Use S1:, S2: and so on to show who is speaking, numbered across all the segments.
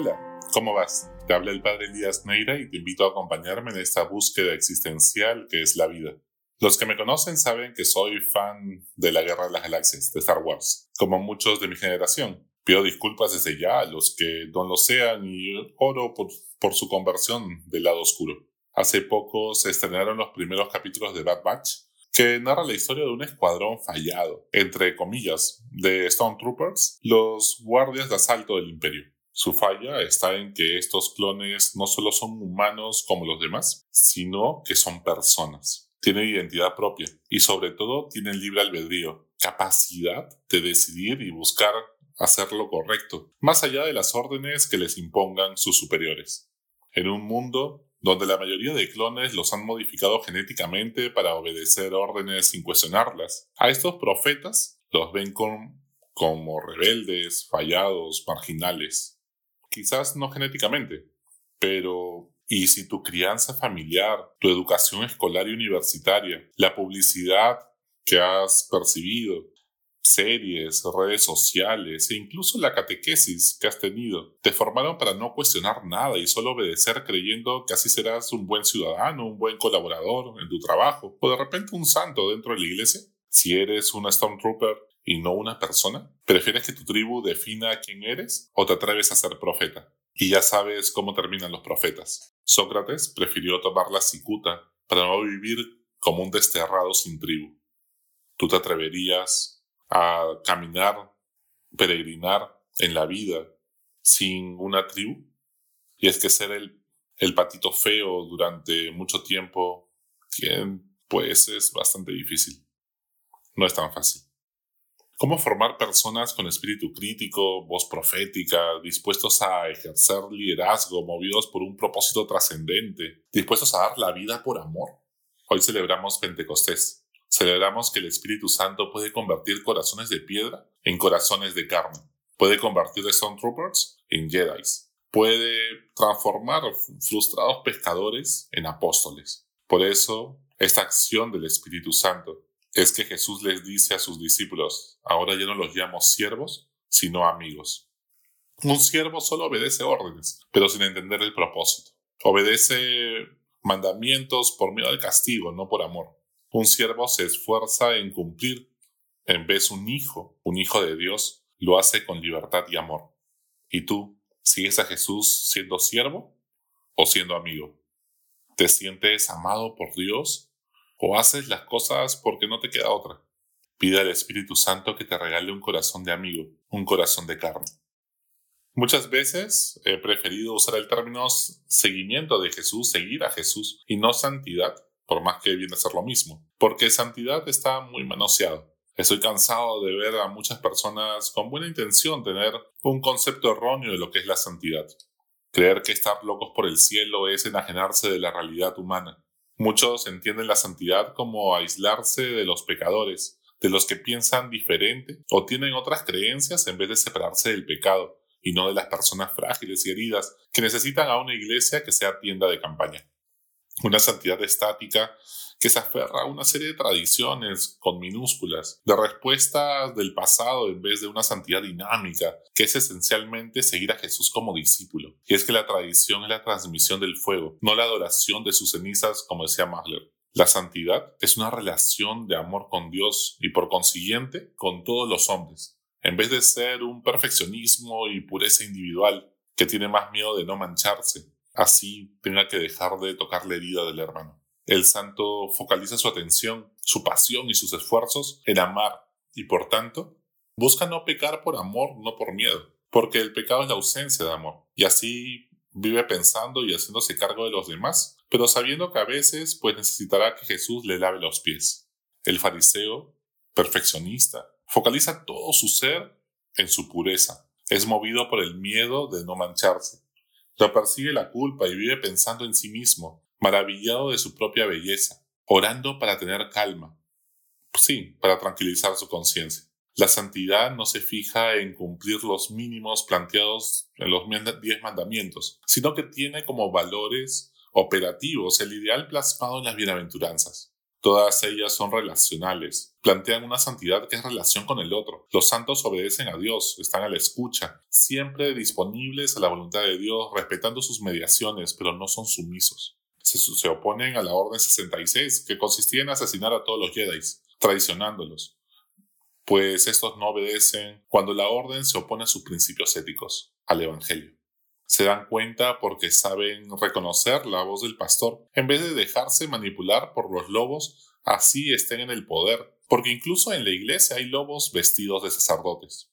S1: Hola, ¿cómo vas? Te habla el padre Elías Neira y te invito a acompañarme en esta búsqueda existencial que es la vida. Los que me conocen saben que soy fan de la Guerra de las Galaxias, de Star Wars, como muchos de mi generación. Pido disculpas desde ya a los que no lo sean y oro por, por su conversión del lado oscuro. Hace poco se estrenaron los primeros capítulos de Bad Batch, que narra la historia de un escuadrón fallado, entre comillas, de Stormtroopers, los guardias de asalto del imperio. Su falla está en que estos clones no solo son humanos como los demás, sino que son personas. Tienen identidad propia y sobre todo tienen libre albedrío, capacidad de decidir y buscar hacer lo correcto, más allá de las órdenes que les impongan sus superiores. En un mundo donde la mayoría de clones los han modificado genéticamente para obedecer órdenes sin cuestionarlas, a estos profetas los ven como rebeldes, fallados, marginales quizás no genéticamente, pero ¿y si tu crianza familiar, tu educación escolar y universitaria, la publicidad que has percibido, series, redes sociales e incluso la catequesis que has tenido te formaron para no cuestionar nada y solo obedecer creyendo que así serás un buen ciudadano, un buen colaborador en tu trabajo o de repente un santo dentro de la iglesia? Si eres una Stormtrooper y no una persona? ¿Prefieres que tu tribu defina quién eres o te atreves a ser profeta? Y ya sabes cómo terminan los profetas. Sócrates prefirió tomar la cicuta para no vivir como un desterrado sin tribu. ¿Tú te atreverías a caminar, peregrinar en la vida sin una tribu? Y es que ser el, el patito feo durante mucho tiempo, pues es bastante difícil. No es tan fácil. ¿Cómo formar personas con espíritu crítico, voz profética, dispuestos a ejercer liderazgo, movidos por un propósito trascendente, dispuestos a dar la vida por amor? Hoy celebramos Pentecostés. Celebramos que el Espíritu Santo puede convertir corazones de piedra en corazones de carne. Puede convertir a Stormtroopers en Jedis. Puede transformar frustrados pescadores en apóstoles. Por eso, esta acción del Espíritu Santo es que Jesús les dice a sus discípulos, ahora ya no los llamo siervos, sino amigos. Un siervo solo obedece órdenes, pero sin entender el propósito. Obedece mandamientos por miedo al castigo, no por amor. Un siervo se esfuerza en cumplir. En vez un hijo, un hijo de Dios, lo hace con libertad y amor. ¿Y tú sigues a Jesús siendo siervo o siendo amigo? ¿Te sientes amado por Dios o haces las cosas porque no te queda otra. Pide al Espíritu Santo que te regale un corazón de amigo, un corazón de carne. Muchas veces he preferido usar el término seguimiento de Jesús, seguir a Jesús, y no santidad, por más que viene a ser lo mismo, porque santidad está muy manoseado. Estoy cansado de ver a muchas personas con buena intención tener un concepto erróneo de lo que es la santidad. Creer que estar locos por el cielo es enajenarse de la realidad humana. Muchos entienden la santidad como aislarse de los pecadores, de los que piensan diferente o tienen otras creencias en vez de separarse del pecado y no de las personas frágiles y heridas que necesitan a una iglesia que sea tienda de campaña. Una santidad estática que se aferra a una serie de tradiciones con minúsculas, de respuestas del pasado en vez de una santidad dinámica, que es esencialmente seguir a Jesús como discípulo. Y es que la tradición es la transmisión del fuego, no la adoración de sus cenizas, como decía Mahler. La santidad es una relación de amor con Dios y por consiguiente con todos los hombres, en vez de ser un perfeccionismo y pureza individual que tiene más miedo de no mancharse, así tenga que dejar de tocar la herida del hermano. El santo focaliza su atención, su pasión y sus esfuerzos en amar y por tanto busca no pecar por amor, no por miedo, porque el pecado es la ausencia de amor y así vive pensando y haciéndose cargo de los demás, pero sabiendo que a veces pues necesitará que Jesús le lave los pies. El fariseo, perfeccionista, focaliza todo su ser en su pureza. Es movido por el miedo de no mancharse. Lo persigue la culpa y vive pensando en sí mismo, maravillado de su propia belleza, orando para tener calma. Sí, para tranquilizar su conciencia. La santidad no se fija en cumplir los mínimos planteados en los diez mandamientos, sino que tiene como valores operativos el ideal plasmado en las bienaventuranzas. Todas ellas son relacionales, plantean una santidad que es relación con el otro. Los santos obedecen a Dios, están a la escucha, siempre disponibles a la voluntad de Dios, respetando sus mediaciones, pero no son sumisos. Se, oponen a la Orden 66, que consistía en asesinar a todos los Jedi, traicionándolos, pues estos no obedecen cuando la Orden se opone a sus principios éticos, al Evangelio se dan cuenta porque saben reconocer la voz del pastor, en vez de dejarse manipular por los lobos, así estén en el poder, porque incluso en la iglesia hay lobos vestidos de sacerdotes.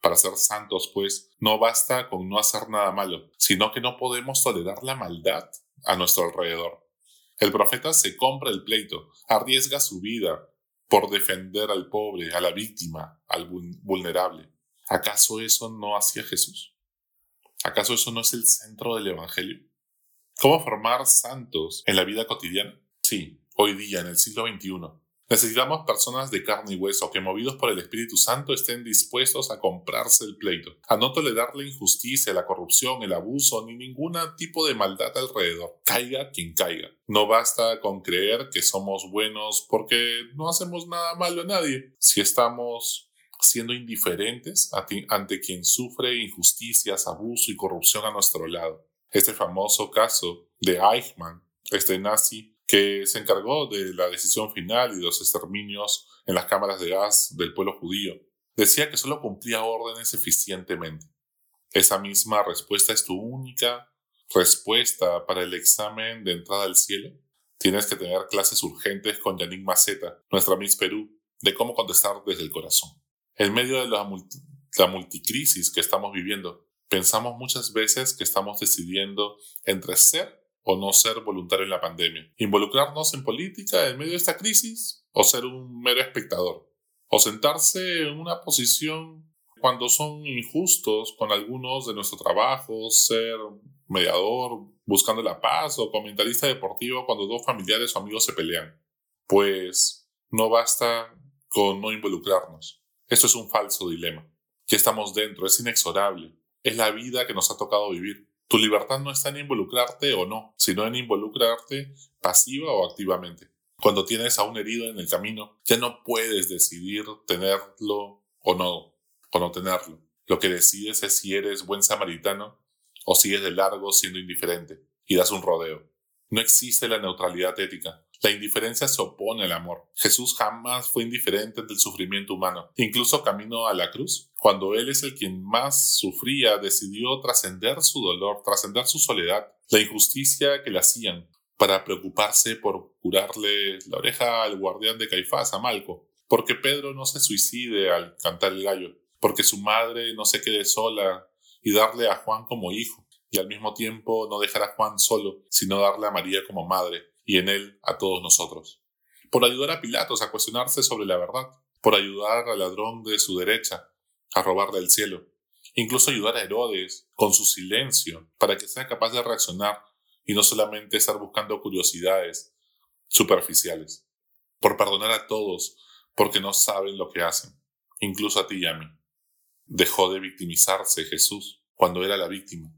S1: Para ser santos, pues, no basta con no hacer nada malo, sino que no podemos tolerar la maldad a nuestro alrededor. El profeta se compra el pleito, arriesga su vida por defender al pobre, a la víctima, al vulnerable. ¿Acaso eso no hacía Jesús? ¿Acaso eso no es el centro del Evangelio? ¿Cómo formar santos en la vida cotidiana? Sí, hoy día, en el siglo XXI. Necesitamos personas de carne y hueso que, movidos por el Espíritu Santo, estén dispuestos a comprarse el pleito, a no tolerar la injusticia, la corrupción, el abuso, ni ningún tipo de maldad alrededor. Caiga quien caiga. No basta con creer que somos buenos porque no hacemos nada malo a nadie. Si estamos siendo indiferentes ante quien sufre injusticias, abuso y corrupción a nuestro lado. Este famoso caso de Eichmann, este nazi que se encargó de la decisión final y de los exterminios en las cámaras de gas del pueblo judío, decía que solo cumplía órdenes eficientemente. Esa misma respuesta es tu única respuesta para el examen de entrada al cielo. Tienes que tener clases urgentes con Yannick Maceta, nuestra Miss Perú, de cómo contestar desde el corazón. En medio de la, multicrisis que estamos viviendo, pensamos muchas veces que estamos decidiendo entre ser o no ser voluntario en la pandemia, involucrarnos en política en medio de esta crisis o ser un mero espectador, o sentarse en una posición cuando son injustos con algunos de nuestro trabajo, ser mediador buscando la paz o comentarista deportivo cuando dos familiares o amigos se pelean. Pues no basta con no involucrarnos. Esto es un falso dilema. Ya estamos dentro, es inexorable. Es la vida que nos ha tocado vivir. Tu libertad no está en involucrarte o no, sino en involucrarte pasiva o activamente. Cuando tienes a un herido en el camino, ya no puedes decidir tenerlo o no, o no tenerlo. Lo que decides es si eres buen samaritano o sigues de largo siendo indiferente y das un rodeo. No existe la neutralidad ética. La indiferencia se opone al amor. Jesús jamás fue indiferente ante el sufrimiento humano. Incluso camino a la cruz, cuando Él es el quien más sufría, decidió trascender su dolor, trascender su soledad, la injusticia que le hacían, para preocuparse por curarle la oreja al guardián de Caifás, a Malco, porque Pedro no se suicide al cantar el gallo, porque su madre no se quede sola y darle a Juan como hijo, y al mismo tiempo no dejar a Juan solo, sino darle a María como madre, y en él a todos nosotros. Por ayudar a Pilatos a cuestionarse sobre la verdad, por ayudar al ladrón de su derecha a robarle el cielo, incluso ayudar a Herodes con su silencio para que sea capaz de reaccionar y no solamente estar buscando curiosidades superficiales, por perdonar a todos porque no saben lo que hacen, incluso a ti y a mí. Dejó de victimizarse Jesús cuando era la víctima,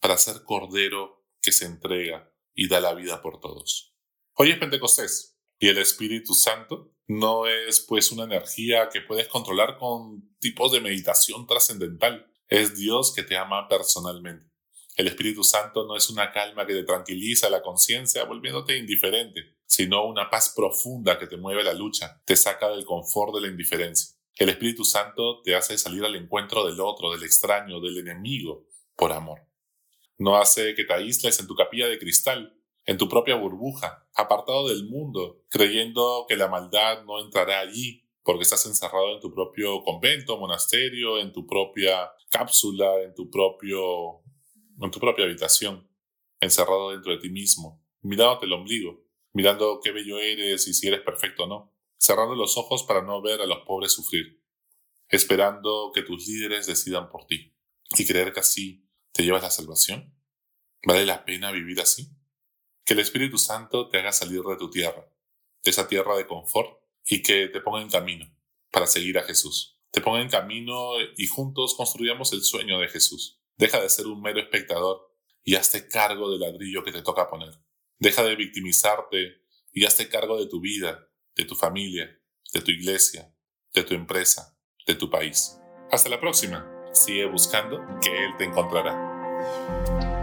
S1: para ser cordero que se entrega y da la vida por todos. Hoy es Pentecostés y el Espíritu Santo no es pues una energía que puedes controlar con tipos de meditación trascendental. Es Dios que te ama personalmente. El Espíritu Santo no es una calma que te tranquiliza la conciencia volviéndote indiferente, sino una paz profunda que te mueve la lucha, te saca del confort de la indiferencia. El Espíritu Santo te hace salir al encuentro del otro, del extraño, del enemigo, por amor. No hace que te aísles en tu capilla de cristal, en tu propia burbuja, apartado del mundo, creyendo que la maldad no entrará allí, porque estás encerrado en tu propio convento, monasterio, en tu propia cápsula, en tu propia habitación, encerrado dentro de ti mismo, mirándote el ombligo, mirando qué bello eres y si eres perfecto o no, cerrando los ojos para no ver a los pobres sufrir, esperando que tus líderes decidan por ti y creer que así ¿Te llevas la salvación? ¿Vale la pena vivir así? Que el Espíritu Santo te haga salir de tu tierra, de esa tierra de confort, y que te ponga en camino para seguir a Jesús. Te ponga en camino y juntos construyamos el sueño de Jesús. Deja de ser un mero espectador y hazte cargo del ladrillo que te toca poner. Deja de victimizarte y hazte cargo de tu vida, de tu familia, de tu iglesia, de tu empresa, de tu país. Hasta la próxima. Sigue buscando que Él te encontrará. Música